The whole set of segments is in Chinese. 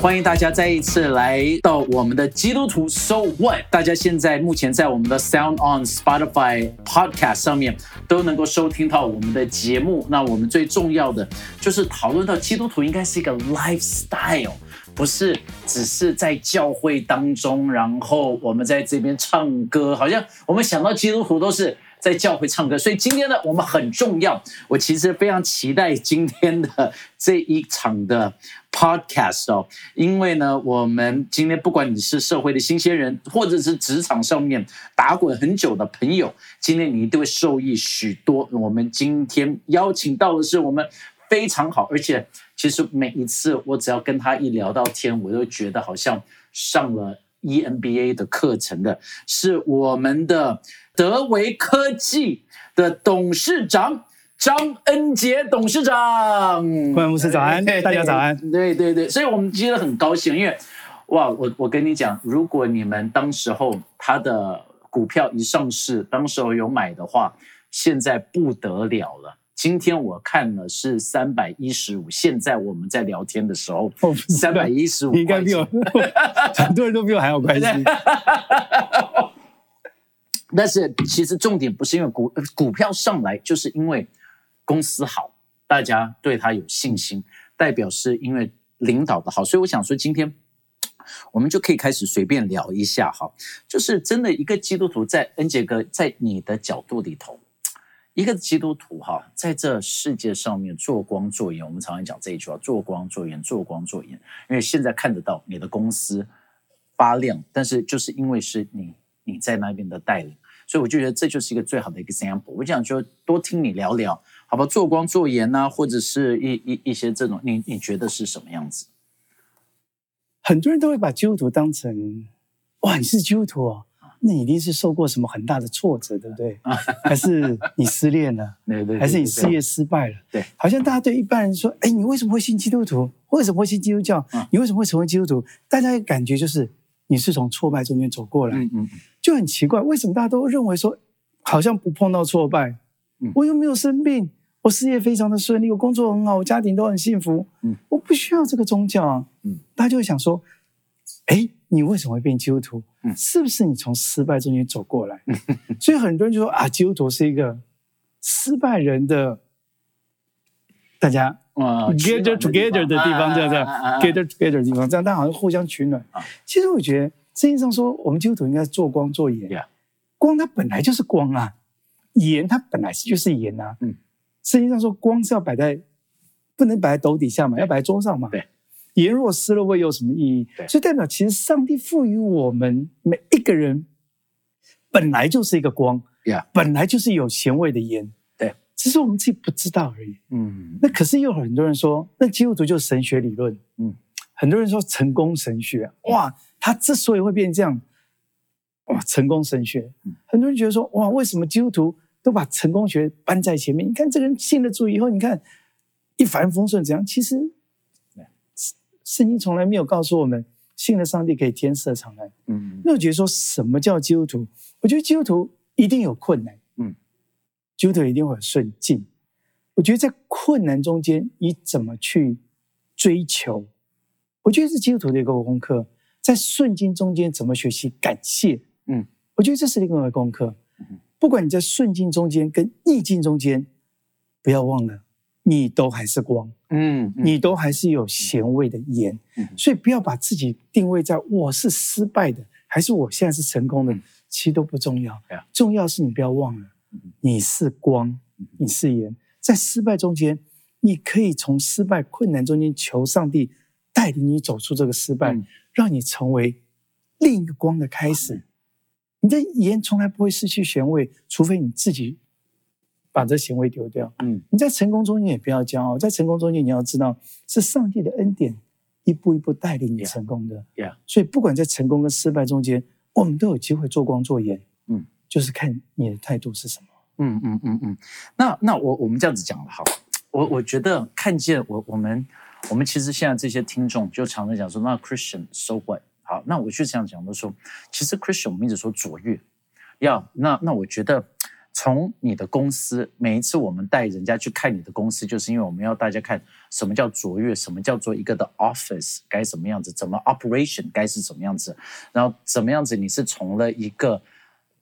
欢迎大家再一次来到我们的基督徒 So What。大家现在目前在我们的 Sound On、Spotify、Podcast 上面都能够收听到我们的节目。那我们最重要的就是讨论到基督徒应该是一个 lifestyle，不是只是在教会当中，然后我们在这边唱歌，好像我们想到基督徒都是。在教会唱歌，所以今天呢，我们很重要。我其实非常期待今天的这一场的 podcast 哦，因为呢，我们今天不管你是社会的新鲜人，或者是职场上面打滚很久的朋友，今天你一定会受益许多。我们今天邀请到的是我们非常好，而且其实每一次我只要跟他一聊到天，我都觉得好像上了 EMBA 的课程的，是我们的。德维科技的董事长张恩杰董事长，各位牧师早安，大家早安。对对对，所以我们今天很高兴，因为哇，我我跟你讲，如果你们当时候他的股票一上市，当时候有买的话，现在不得了了。今天我看了是三百一十五，现在我们在聊天的时候，三百一十五，应该比我 很多人都比我还要关心。但是其实重点不是因为股股票上来，就是因为公司好，大家对他有信心，代表是因为领导的好。所以我想说，今天我们就可以开始随便聊一下哈，就是真的一个基督徒在恩杰哥在你的角度里头，一个基督徒哈，在这世界上面做光做盐，我们常常讲这一句话：做光做盐，做光做盐。因为现在看得到你的公司发亮，但是就是因为是你。你在那边的带领，所以我就觉得这就是一个最好的 example。我想说多听你聊聊，好吧？做光做盐呐，或者是一一一些这种，你你觉得是什么样子？很多人都会把基督徒当成哇，你是基督徒哦，那你一定是受过什么很大的挫折，对不对？还是你失恋了？对对，还是你事业失败了？对，好像大家对一般人说，哎，你为什么会信基督徒？为什么会信基督教？你为什么会成为基督徒？大家的感觉就是。你是从挫败中间走过来，嗯嗯，就很奇怪，为什么大家都认为说，好像不碰到挫败，我又没有生病，我事业非常的顺利，我工作很好，我家庭都很幸福，嗯，我不需要这个宗教啊，嗯，大家就会想说，哎，你为什么会变基督徒？嗯，是不是你从失败中间走过来？所以很多人就说啊，基督徒是一个失败人的，大家。gather together 的地方，这样这样，gather together 的地方，这样，大家好像互相取暖。其实我觉得，圣经上说，我们基督徒应该做光做盐。光它本来就是光啊，盐它本来是就是盐啊。嗯，圣经上说，光是要摆在，不能摆在斗底下嘛，要摆在桌上嘛。对，盐若失了味，有什么意义？所以代表，其实上帝赋予我们每一个人，本来就是一个光，本来就是有咸味的盐。只是我们自己不知道而已。嗯，那可是又有很多人说，那基督徒就是神学理论。嗯，很多人说成功神学，哇，他之所以会变成这样，哇，成功神学。很多人觉得说，哇，为什么基督徒都把成功学搬在前面？你看这个人信了主以后，你看一帆风顺怎样？其实，圣经从来没有告诉我们，信了上帝可以天色长安。嗯，那我觉得说什么叫基督徒？我觉得基督徒一定有困难。嗯基督徒一定会顺境。我觉得在困难中间，你怎么去追求？我觉得是基督徒的一个功课。在顺境中间，怎么学习感谢？嗯，我觉得这是另外一个功课。不管你在顺境中间跟逆境中间，不要忘了，你都还是光。嗯，你都还是有咸味的盐。所以不要把自己定位在我是失败的，还是我现在是成功的，其实都不重要。重要是你不要忘了。你是光，你是盐，在失败中间，你可以从失败困难中间求上帝带领你走出这个失败，让你成为另一个光的开始。你的盐从来不会失去咸味，除非你自己把这行为丢掉。嗯，你在成功中间也不要骄傲，在成功中间你要知道是上帝的恩典一步一步带领你成功的。Yeah，所以不管在成功跟失败中间，我们都有机会做光做盐。嗯。就是看你的态度是什么。嗯嗯嗯嗯。那那我我们这样子讲了哈，我我觉得看见我我们我们其实现在这些听众就常常讲说，那 Christian so what？好，那我就这样讲的说，其实 Christian 我们一直说卓越，要那那我觉得。从你的公司，每一次我们带人家去看你的公司，就是因为我们要大家看什么叫卓越，什么叫做一个的 office 该什么样子，怎么 operation 该是什么样子，然后怎么样子你是从了一个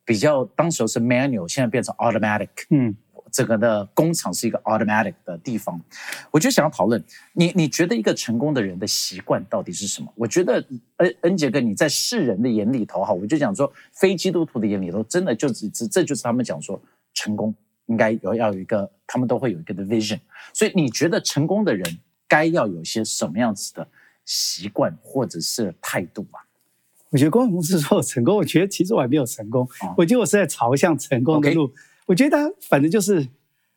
比较当时候是 manual，现在变成 automatic，嗯。这个的工厂是一个 automatic 的地方，我就想要讨论你，你觉得一个成功的人的习惯到底是什么？我觉得恩恩杰哥你在世人的眼里头哈，我就讲说非基督徒的眼里头，真的就只只这就是他们讲说成功应该有要有一个，他们都会有一个的 vision。所以你觉得成功的人该要有些什么样子的习惯或者是态度啊？我觉得公公司说成功，我觉得其实我还没有成功，我觉得我是在朝向成功的路。我觉得他反正就是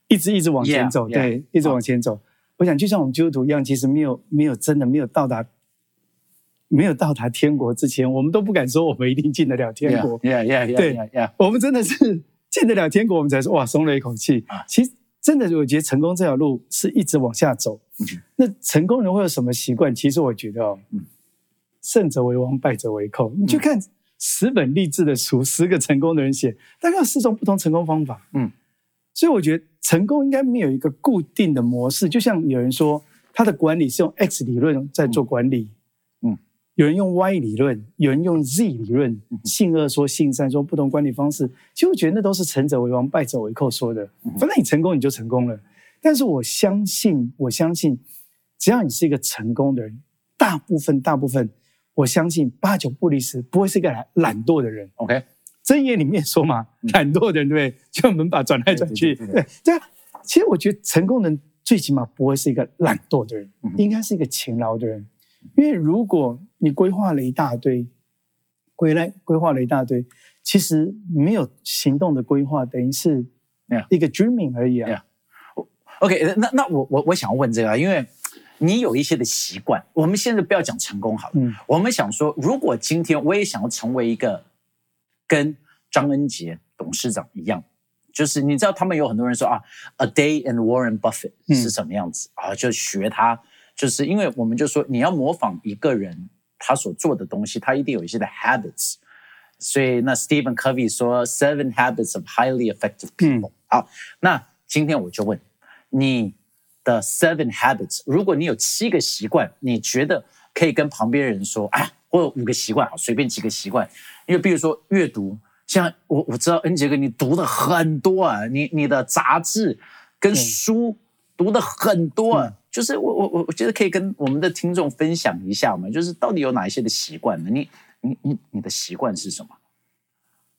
一直一直往前走，对，一直往前走。我想就像我们基督徒一样，其实没有没有真的没有到达没有到达天国之前，我们都不敢说我们一定进得了天国。Yeah, yeah, yeah. 对，我们真的是进得了天国，我们才说哇，松了一口气。其实真的，我觉得成功这条路是一直往下走。那成功人会有什么习惯？其实我觉得哦，胜者为王，败者为寇。你去看。十本励志的书，十个成功的人写，大概有四种不同成功方法。嗯，所以我觉得成功应该没有一个固定的模式。就像有人说，他的管理是用 X 理论在做管理，嗯，有人用 Y 理论，有人用 Z 理论，信二说、信三说，不同管理方式。其实我觉得那都是成者为王，败者为寇说的。反正你成功，你就成功了。但是我相信，我相信，只要你是一个成功的人，大部分，大部分。我相信八九不离十，不会是一个懒懒惰的人。OK，箴言里面说嘛，懒惰的人对不对？就门把转来转去。对对啊，其实我觉得成功人最起码不会是一个懒惰的人，应该是一个勤劳的人。因为如果你规划了一大堆，归来规划了一大堆，其实没有行动的规划，等于是一个 dreaming 而已啊。OK，那那我我我想要问这个，因为。你有一些的习惯，我们现在不要讲成功好了。嗯，我们想说，如果今天我也想要成为一个跟张恩杰董事长一样，就是你知道，他们有很多人说啊，A day and Warren Buffett 是什么样子啊？就学他，就是因为我们就说你要模仿一个人他所做的东西，他一定有一些的 habits。所以那 Stephen Covey 说 Seven habits of highly effective people。好，那今天我就问你。的 seven habits，如果你有七个习惯，你觉得可以跟旁边人说，哎，我有五个习惯，好，随便几个习惯。因为比如说阅读，像我我知道恩杰哥你读的很多啊，你你的杂志跟书读的很多，啊，就是我我我我觉得可以跟我们的听众分享一下嘛，就是到底有哪一些的习惯呢？你你你你的习惯是什么？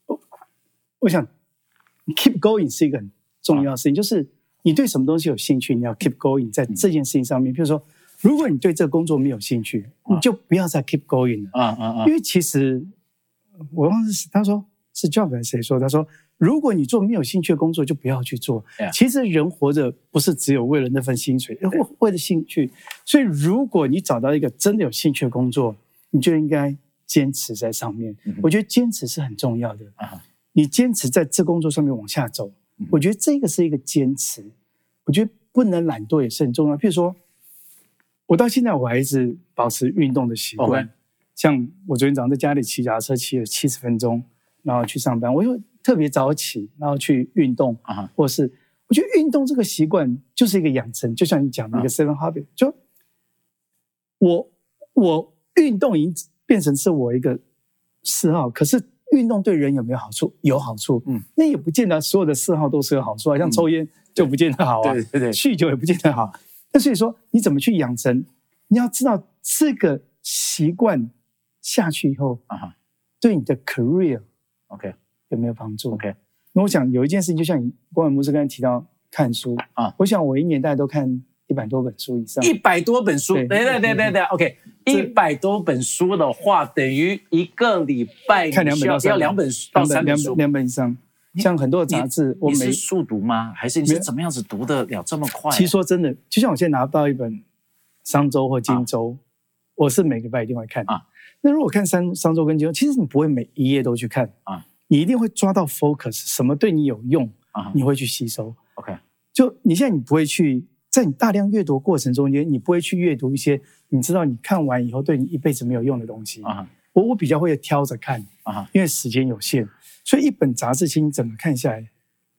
我我想 keep going 是一个很重要的事情，就是。你对什么东西有兴趣？你要 keep going 在这件事情上面。比如说，如果你对这个工作没有兴趣，你就不要再 keep going 了。啊啊啊！因为其实我忘了是他说是 job 还是谁说？他说，如果你做没有兴趣的工作，就不要去做。其实人活着不是只有为了那份薪水，为为了兴趣。所以，如果你找到一个真的有兴趣的工作，你就应该坚持在上面。我觉得坚持是很重要的。你坚持在这工作上面往下走。我觉得这个是一个坚持，我觉得不能懒惰也是很重要。譬如说，我到现在我还是保持运动的习惯，像我昨天早上在家里骑脚踏车骑了七十分钟，然后去上班，我又特别早起，然后去运动啊，或是我觉得运动这个习惯就是一个养成，就像你讲的一个 seven habit，就我我运动已经变成是我一个嗜好，可是。运动对人有没有好处？有好处，嗯，那也不见得所有的嗜好都是有好处啊。像抽烟就不见得好啊，对对对，酗酒也不见得好。那所以说，你怎么去养成？你要知道这个习惯下去以后啊，对你的 career，OK 有没有帮助？OK。那我想有一件事情，就像你光远牧师刚才提到看书啊，我想我一年大概都看。一百多本书以上，一百多本书，对对对对对，OK，一百多本书的话，等于一个礼拜看两本到要两本到三本书，两本以上。像很多杂志，我是速读吗？还是你是怎么样子读得了这么快？其实说真的，就像我现在拿到一本商周或金周，我是每个礼拜一定会看啊。那如果看商商周跟金周，其实你不会每一页都去看啊，你一定会抓到 focus，什么对你有用啊，你会去吸收。OK，就你现在你不会去。在你大量阅读过程中间，你不会去阅读一些你知道你看完以后对你一辈子没有用的东西啊。我我比较会挑着看啊，因为时间有限，所以一本杂志其实整个看下来，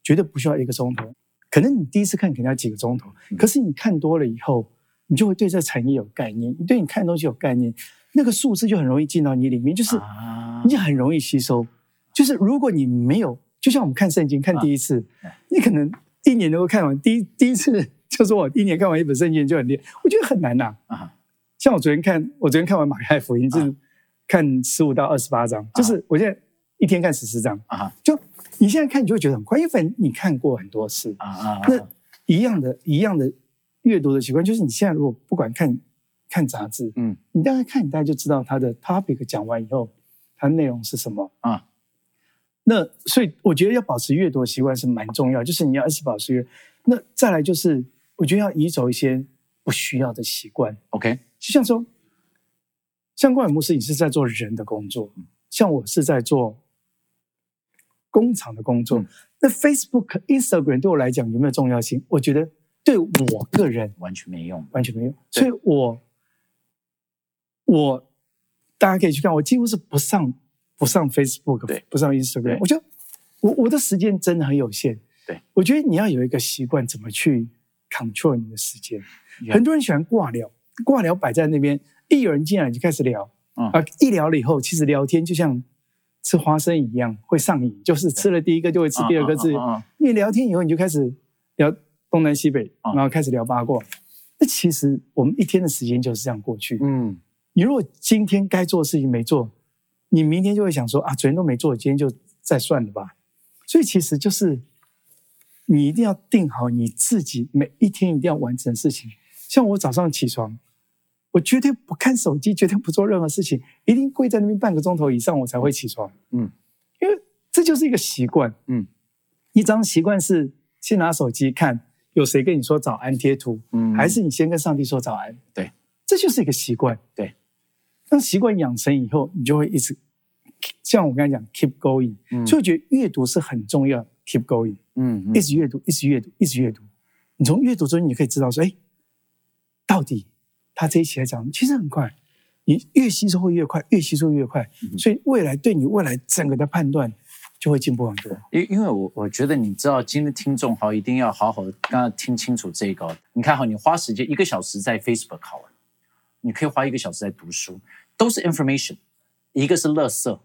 绝对不需要一个钟头。可能你第一次看可能要几个钟头，可是你看多了以后，你就会对这产业有概念，你对你看东西有概念，那个数字就很容易进到你里面，就是你很容易吸收。就是如果你没有，就像我们看圣经，看第一次，你可能一年能够看完第一第一次，就是我一年看完一本圣经就很厉害，我觉得很难呐。啊，像我昨天看，我昨天看完马太福音就是。看十五到二十八章，就是我现在一天看十四章啊。就你现在看，你就会觉得很快，因为你看过很多次啊啊。那一样的一样的阅读的习惯，就是你现在如果不管看看杂志，嗯，你大概看，你大概就知道它的 topic 讲完以后，它内容是什么啊。那所以我觉得要保持阅读的习惯是蛮重要，就是你要一直保持阅。那再来就是，我觉得要移走一些不需要的习惯。OK，就像说。像冠尔牧师，你是在做人的工作，像我是在做工厂的工作。那 Facebook、Instagram 对我来讲有没有重要性？我觉得对我个人完全没用，完全没用。所以我我大家可以去看，我几乎是不上不上 Facebook，不上 Instagram。我觉得我我的时间真的很有限。对，我觉得你要有一个习惯，怎么去 control 你的时间。很多人喜欢挂聊，挂聊摆在那边。一有人进来就开始聊，啊，一聊了以后，其实聊天就像吃花生一样，会上瘾。就是吃了第一个就会吃第二个，字。你聊天以后你就开始聊东南西北，然后开始聊八卦。那其实我们一天的时间就是这样过去。嗯，你如果今天该做的事情没做，你明天就会想说啊，昨天都没做，今天就再算了吧。所以其实就是你一定要定好你自己每一天一定要完成的事情。像我早上起床。我绝对不看手机，绝对不做任何事情，一定跪在那边半个钟头以上，我才会起床。嗯，因为这就是一个习惯。嗯，一张习惯是先拿手机看有谁跟你说早安贴图，嗯，还是你先跟上帝说早安？对，这就是一个习惯。对，当习惯养成以后，你就会一直像我刚才讲，keep going，就会觉得阅读是很重要，keep going，嗯，一直阅读，一直阅读，一直阅读。你从阅读中，你可以知道说，哎，到底。他这一期来讲，其实很快，你越吸收会越快，越吸收越快，所以未来对你未来整个的判断就会进步很多。因因为我我觉得你知道，今天听众好一定要好好的刚刚听清楚这个。你看哈，你花时间一个小时在 Facebook 考完，你可以花一个小时在读书，都是 information，一个是垃圾。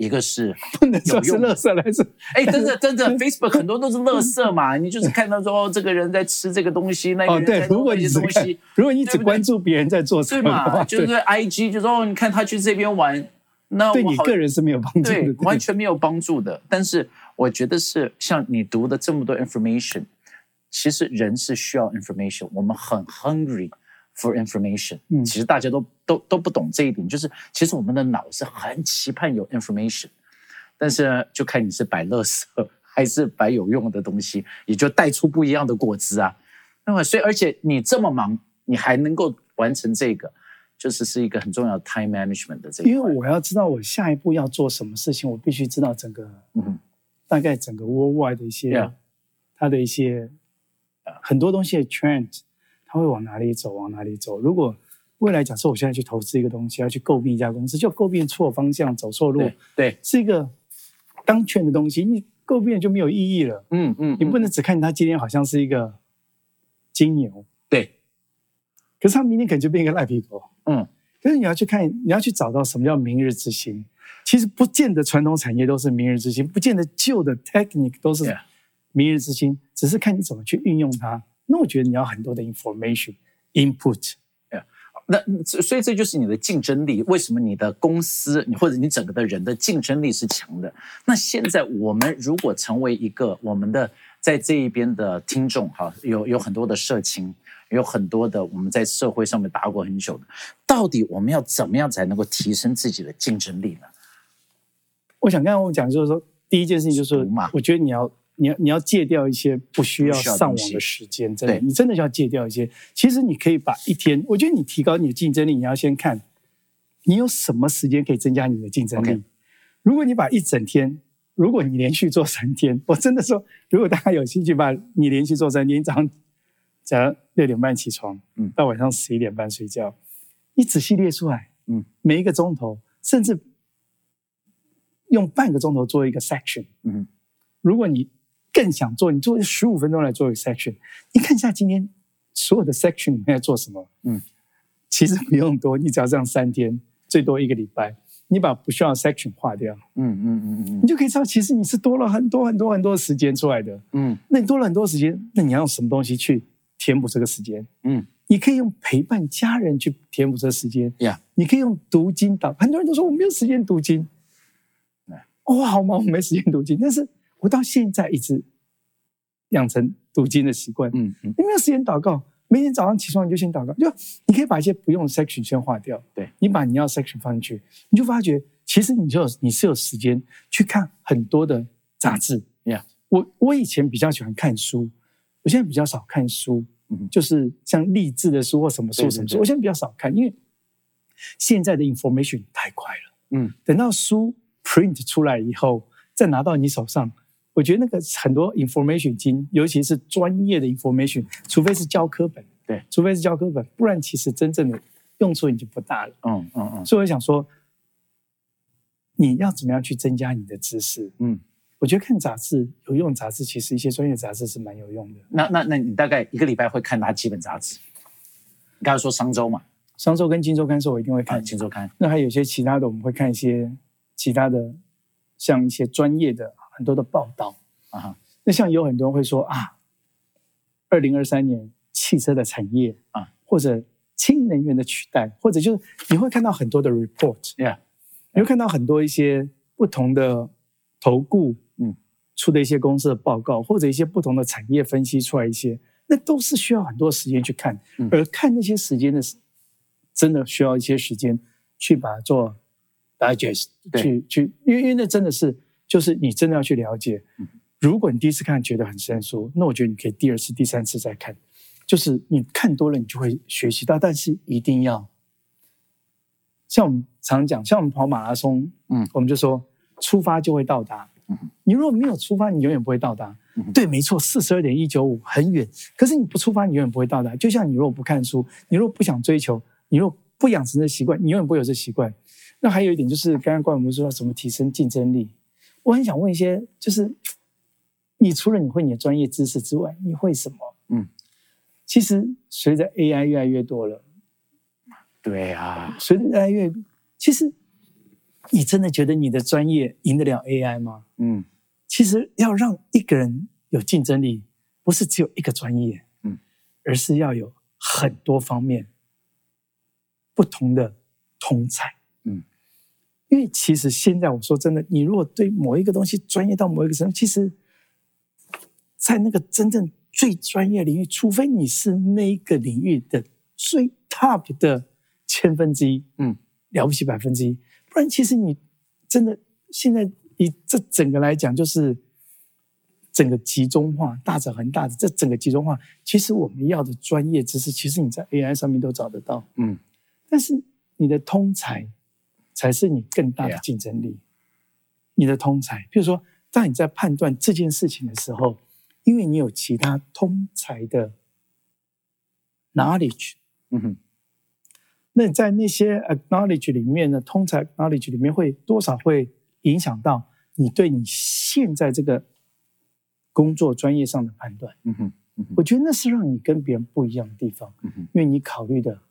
一个是 不能说是垃圾来着，哎，真的 真的，Facebook 很多都是垃圾嘛，你就是看到说哦，这个人在吃这个东西，那个人在做一些东西，如果你只关注别人在做什么，对嘛？就是 IG 就说哦，你看他去这边玩，那对你个人是没有帮助的，完全没有帮助的。但是我觉得是像你读的这么多 information，其实人是需要 information，我们很 hungry。For information，嗯，其实大家都都都不懂这一点，就是其实我们的脑是很期盼有 information，但是就看你是摆乐色还是摆有用的东西，也就带出不一样的果汁啊。那么，所以而且你这么忙，你还能够完成这个，就是是一个很重要的 time management 的这个。因为我要知道我下一步要做什么事情，我必须知道整个，嗯，大概整个 worldwide 的一些，它的一些，很多东西的 trend。他会往哪里走？往哪里走？如果未来假设我现在去投资一个东西，要去诟病一家公司，就诟病错方向、走错路，对，是一个当权的东西，你诟病就没有意义了。嗯嗯，你不能只看它今天好像是一个金牛，对，可是它明天可能就变一个赖皮狗。嗯，可是你要去看，你要去找到什么叫明日之星。其实不见得传统产业都是明日之星，不见得旧的 technique 都是明日之星，只是看你怎么去运用它。那我觉得你要很多的 information input，那所以这就是你的竞争力。为什么你的公司，你或者你整个的人的竞争力是强的？那现在我们如果成为一个我们的在这一边的听众，哈，有有很多的社情，有很多的我们在社会上面打过很久的，到底我们要怎么样才能够提升自己的竞争力呢？我想刚刚我讲就是说，第一件事情就是，我觉得你要。你要你要戒掉一些不需要上网的时间，真的，你真的要戒掉一些。其实你可以把一天，我觉得你提高你的竞争力，你要先看你有什么时间可以增加你的竞争力。如果你把一整天，如果你连续做三天，我真的说，如果大家有兴趣把你连续做三天，早上早上六点半起床，嗯，到晚上十一点半睡觉，你仔细列出来，嗯，每一个钟头，甚至用半个钟头做一个 section，嗯，如果你更想做，你做十五分钟来做一个 section，你看一下今天所有的 section 你在做什么，嗯，其实不用多，你只要这样三天，最多一个礼拜。你把不需要 section 划掉，嗯嗯嗯嗯，你就可以知道，其实你是多了很多很多很多时间出来的，嗯，那你多了很多时间，那你要用什么东西去填补这个时间？嗯，你可以用陪伴家人去填补这个时间，呀，你可以用读经导，很多人都说我没有时间读经，哇，好忙，我没时间读经，但是我到现在一直养成读经的习惯，嗯嗯，你没有时间祷告。每天早上起床你就先祷告，就你可以把一些不用的 section 先划掉。对，你把你要 section 放进去，你就发觉其实你就你是有时间去看很多的杂志。Yeah，我我以前比较喜欢看书，我现在比较少看书，就是像励志的书或什么书什么书，我现在比较少看，因为现在的 information 太快了。嗯，等到书 print 出来以后，再拿到你手上。我觉得那个很多 information 经，尤其是专业的 information，除非是教科本，对，除非是教科本，不然其实真正的用处已经不大了。嗯嗯嗯。所以我想说，你要怎么样去增加你的知识？嗯，我觉得看杂志有用，杂志其实一些专业杂志是蛮有用的。那那那你大概一个礼拜会看哪几本杂志？你刚才说商周嘛，商周跟金周刊是我一定会看金周刊。那还有一些其他的，我们会看一些其他的，像一些专业的。很多的报道啊，那像有很多人会说啊，二零二三年汽车的产业啊，或者氢能源的取代，或者就是你会看到很多的 report，yeah，你会看到很多一些不同的投顾嗯出的一些公司的报告，或者一些不同的产业分析出来一些，那都是需要很多时间去看，而看那些时间的，真的需要一些时间去把它做 digest，去去，因为因为那真的是。就是你真的要去了解，如果你第一次看觉得很生疏，那我觉得你可以第二次、第三次再看。就是你看多了，你就会学习到。但是一定要像我们常讲，像我们跑马拉松，嗯，我们就说出发就会到达。你如果没有出发，你永远不会到达。对，没错，四十二点一九五很远，可是你不出发，你永远不会到达。就像你如果不看书，你如果不想追求，你如果不养成这习惯，你永远不会有这习惯。那还有一点就是，刚刚关我们说怎么提升竞争力。我很想问一些，就是你除了你会你的专业知识之外，你会什么？嗯，其实随着 AI 越来越多了，对啊，随着越来越，其实你真的觉得你的专业赢得了 AI 吗？嗯，其实要让一个人有竞争力，不是只有一个专业，嗯，而是要有很多方面不同的通才。因为其实现在我说真的，你如果对某一个东西专业到某一个程度，其实，在那个真正最专业领域，除非你是那一个领域的最 top 的千分之一，嗯，了不起百分之一，不然其实你真的现在以这整个来讲，就是整个集中化，大者恒大的这整个集中化，其实我们要的专业知识，其实你在 AI 上面都找得到，嗯，但是你的通才。才是你更大的竞争力。你的通才，比如说，当你在判断这件事情的时候，因为你有其他通才的 knowledge，嗯哼，那在那些 acknowledge 里面呢，通才 knowledge 里面会多少会影响到你对你现在这个工作专业上的判断。嗯哼，我觉得那是让你跟别人不一样的地方。嗯哼，因为你考虑的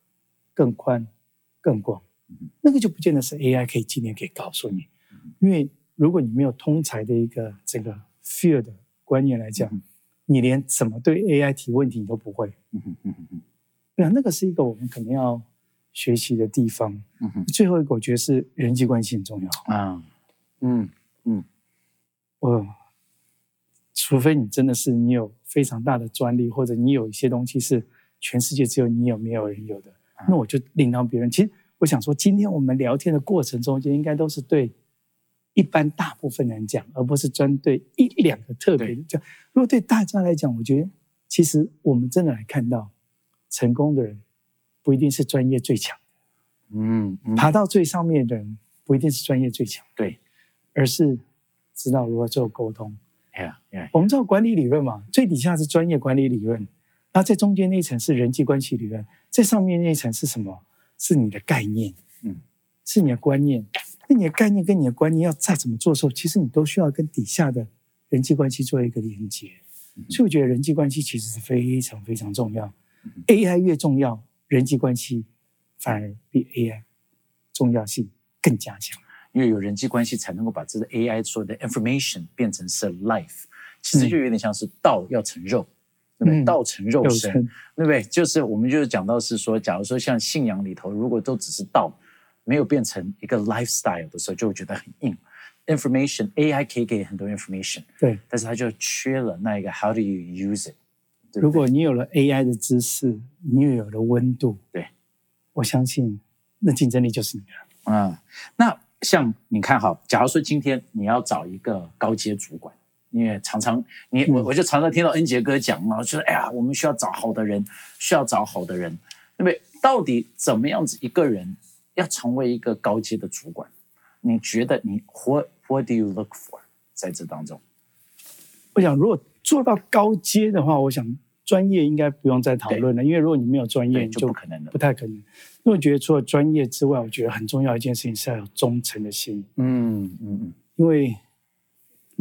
更宽、更广。那个就不见得是 AI 可以今天可以告诉你，因为如果你没有通才的一个这个 fear 的观念来讲，你连怎么对 AI 提问题你都不会。嗯嗯嗯嗯，对啊，那个是一个我们肯定要学习的地方。最后一个我觉得是人际关系很重要啊。嗯嗯，我除非你真的是你有非常大的专利，或者你有一些东西是全世界只有你有没有人有的，那我就另当别人。其实。我想说，今天我们聊天的过程中间，应该都是对一般大部分人讲，而不是针对一两个特别的讲。如果对大家来讲，我觉得其实我们真的来看到，成功的人不一定是专业最强，嗯，爬到最上面的人不一定是专业最强，对，而是知道如何做沟通。我们知道管理理论嘛，最底下是专业管理理论。然然后在中间那一层是人际关系理论，在上面那一层是什么？是你的概念，嗯，是你的观念。那你的概念跟你的观念要再怎么做的时候，其实你都需要跟底下的人际关系做一个连接。所以我觉得人际关系其实是非常非常重要。AI 越重要，人际关系反而比 AI 重要性更加强。因为有人际关系，才能够把这个 AI 所有的 information 变成是 life。其实就有点像是道要成肉，对不对？道成肉身，对不对？就是我们就是讲到是说，假如说像信仰里头，如果都只是道，没有变成一个 lifestyle 的时候，就会觉得很硬。information AI 可以给很多 information，对，但是它就缺了那一个 how do you use it？如果你有了 AI 的知识，你又有了温度，对，我相信那竞争力就是你的。啊，那像你看哈，假如说今天你要找一个高阶主管，因为常常你我我就常常听到恩杰哥讲嘛，就是哎呀，我们需要找好的人，需要找好的人，对不对？到底怎么样子一个人要成为一个高阶的主管？你觉得你 what what do you look for 在这当中？我想如果。做到高阶的话，我想专业应该不用再讨论了，因为如果你没有专业，就不可能了，不太可能。因为我觉得除了专业之外，我觉得很重要一件事情是要有忠诚的心。嗯嗯嗯，因为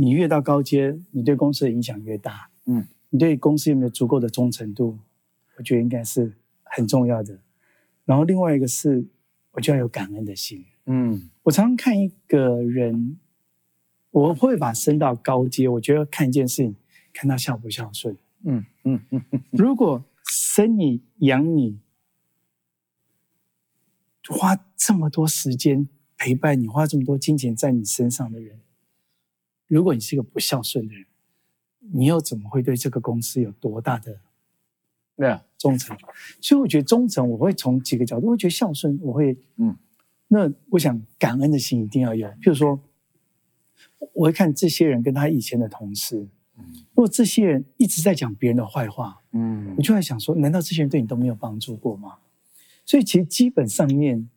你越到高阶，你对公司的影响越大。嗯，你对公司有没有足够的忠诚度？我觉得应该是很重要的。然后另外一个是，我就要有感恩的心。嗯，我常常看一个人，我会把升到高阶，我觉得看一件事情。看他孝不孝顺，嗯嗯嗯。如果生你养你，花这么多时间陪伴你，花这么多金钱在你身上的人，如果你是一个不孝顺的人，你又怎么会对这个公司有多大的对忠诚？所以我觉得忠诚，我会从几个角度，我觉得孝顺，我会嗯。那我想感恩的心一定要有。譬如说，我会看这些人跟他以前的同事。如果这些人一直在讲别人的坏话，嗯，我就在想说，难道这些人对你都没有帮助过吗？所以其实基本上面，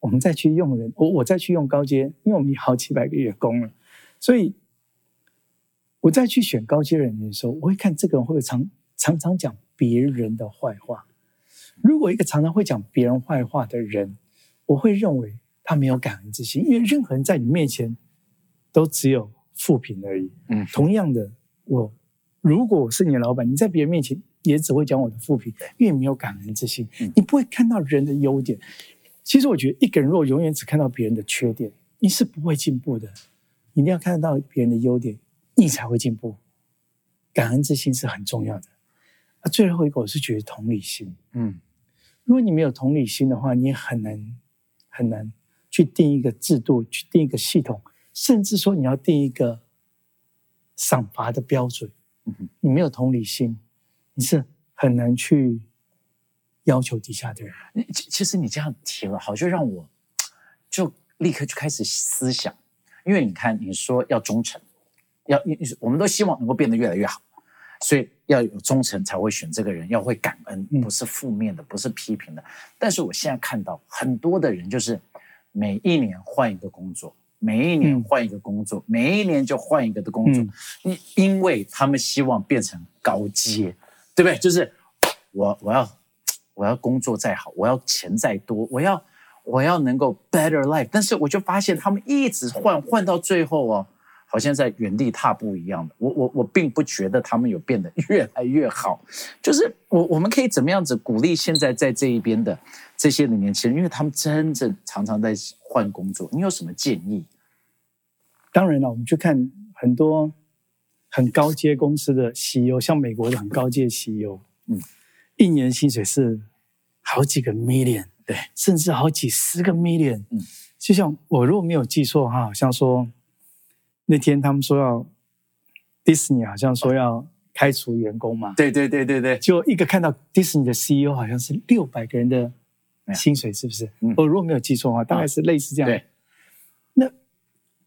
我们再去用人，我我再去用高阶，因为我们有好几百个员工了，所以我再去选高阶人员的时候，我会看这个人会不会常常常讲别人的坏话。如果一个常常会讲别人坏话的人，我会认为他没有感恩之心，因为任何人在你面前都只有。负评而已。嗯，同样的，我如果我是你的老板，你在别人面前也只会讲我的负评，因为没有感恩之心，你不会看到人的优点。其实我觉得，一个人如果永远只看到别人的缺点，你是不会进步的。一定要看得到别人的优点，你才会进步。感恩之心是很重要的。啊，最后一个我是觉得同理心。嗯，如果你没有同理心的话，你很难很难去定一个制度，去定一个系统。甚至说你要定一个赏罚的标准，嗯你没有同理心，你是很难去要求底下的人。其其实你这样提了，好就让我就立刻就开始思想，因为你看你说要忠诚，要你我们都希望能够变得越来越好，所以要有忠诚才会选这个人，要会感恩，不是负面的，不是批评的。但是我现在看到很多的人，就是每一年换一个工作。每一年换一个工作，每一年就换一个的工作，因因为他们希望变成高阶，对不对？就是我我要我要工作再好，我要钱再多，我要我要能够 better life，但是我就发现他们一直换换到最后哦，好像在原地踏步一样的。我我我并不觉得他们有变得越来越好，就是我我们可以怎么样子鼓励现在在这一边的这些的年轻人，因为他们真正常常在。换工作，你有什么建议？当然了，我们去看很多很高阶公司的 CEO，像美国的很高阶 CEO，嗯，一年薪水是好几个 million，对，甚至好几十个 million，嗯，就像我如果没有记错哈，好像说那天他们说要迪士尼好像说要开除员工嘛，对对对对对，就一个看到迪士尼的 CEO 好像是六百个人的。薪水是不是？我如果没有记错的话，大概是类似这样。对，那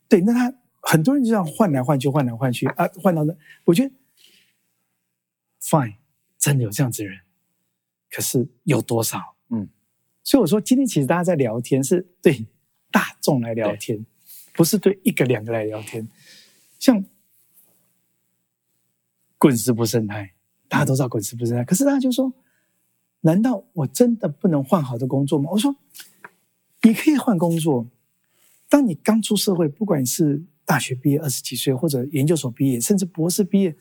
对，那他很多人就这样换来换去，换来换去啊，换到那，我觉得 fine，真的有这样子的人，可是有多少？嗯，所以我说今天其实大家在聊天，是对大众来聊天，不是对一个两个来聊天。像滚石不生态，大家都知道滚石不是这样，可是大家就说：难道我真的不能换好的工作吗？我说：你可以换工作。当你刚出社会，不管是大学毕业二十几岁，或者研究所毕业，甚至博士毕业，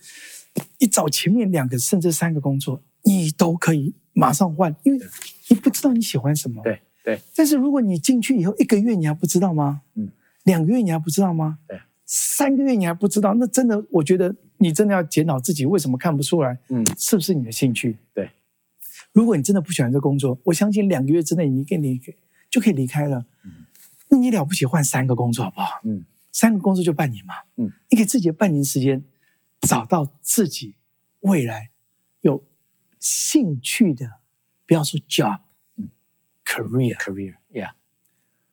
你找前面两个甚至三个工作，你都可以马上换，因为你不知道你喜欢什么。对对。但是如果你进去以后一个月你还不知道吗？嗯。两个月你还不知道吗？对。三个月你还不知道，那真的，我觉得你真的要检讨自己为什么看不出来。嗯。是不是你的兴趣？对。如果你真的不喜欢这工作，我相信两个月之内你可以离就可以离开了。嗯。那你了不起，换三个工作好不好？嗯，三个工作就半年嘛。嗯，你给自己半年时间，找到自己未来有兴趣的，不要说 job，嗯，career，career，yeah。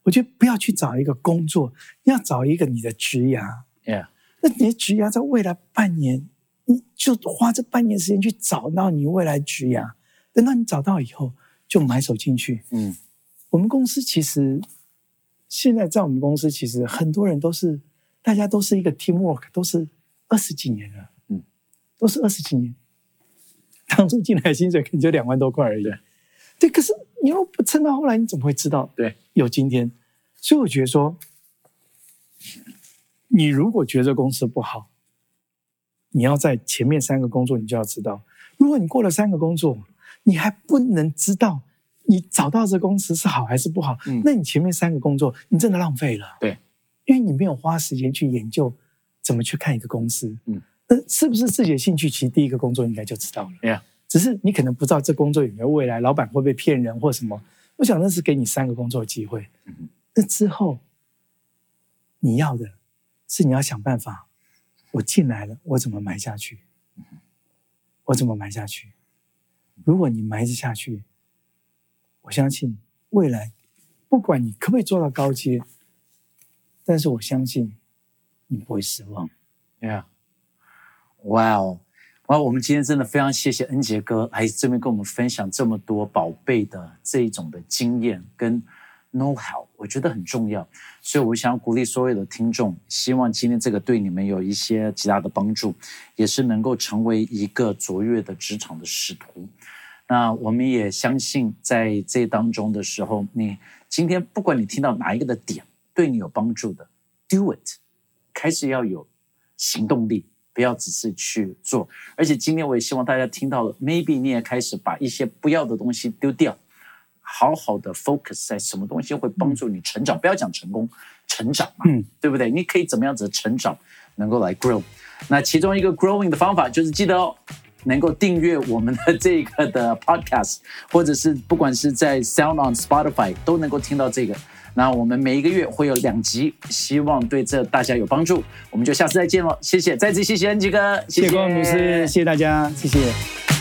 我觉得不要去找一个工作，要找一个你的职涯，yeah。那你的职涯在未来半年，你就花这半年时间去找到你未来职涯。等到你找到以后，就埋手进去。嗯，我们公司其实。现在在我们公司，其实很多人都是，大家都是一个 teamwork，都是二十几年了，嗯，都是二十几年。当初进来薪水可能就两万多块而已，对。可是你又不撑到后来，你怎么会知道？对，有今天。所以我觉得说，你如果觉得公司不好，你要在前面三个工作，你就要知道，如果你过了三个工作，你还不能知道。你找到这公司是好还是不好？嗯，那你前面三个工作你真的浪费了。对，因为你没有花时间去研究怎么去看一个公司。嗯，那是不是自己的兴趣？其实第一个工作应该就知道了。只是你可能不知道这工作有没有未来，老板会不会骗人或什么？我想那是给你三个工作机会。嗯，那之后你要的是你要想办法，我进来了，我怎么埋下去？我怎么埋下去？如果你埋着下去。我相信未来，不管你可不可以做到高阶，但是我相信你不会失望。Yeah，哇哦，哇！我们今天真的非常谢谢恩杰哥还这边跟我们分享这么多宝贝的这一种的经验跟 know how，我觉得很重要。所以我想鼓励所有的听众，希望今天这个对你们有一些极大的帮助，也是能够成为一个卓越的职场的使徒。那我们也相信，在这当中的时候，你今天不管你听到哪一个的点对你有帮助的，do it，开始要有行动力，不要只是去做。而且今天我也希望大家听到了，maybe 你也开始把一些不要的东西丢掉，好好的 focus 在什么东西会帮助你成长。不要讲成功，成长嘛，嗯，对不对？你可以怎么样子成长，能够来 grow。那其中一个 growing 的方法就是记得哦。能够订阅我们的这个的 podcast，或者是不管是在 Sound on Spotify 都能够听到这个。那我们每一个月会有两集，希望对这大家有帮助。我们就下次再见了，谢谢，再次谢谢恩吉哥，谢谢光老师，谢谢大家，谢谢。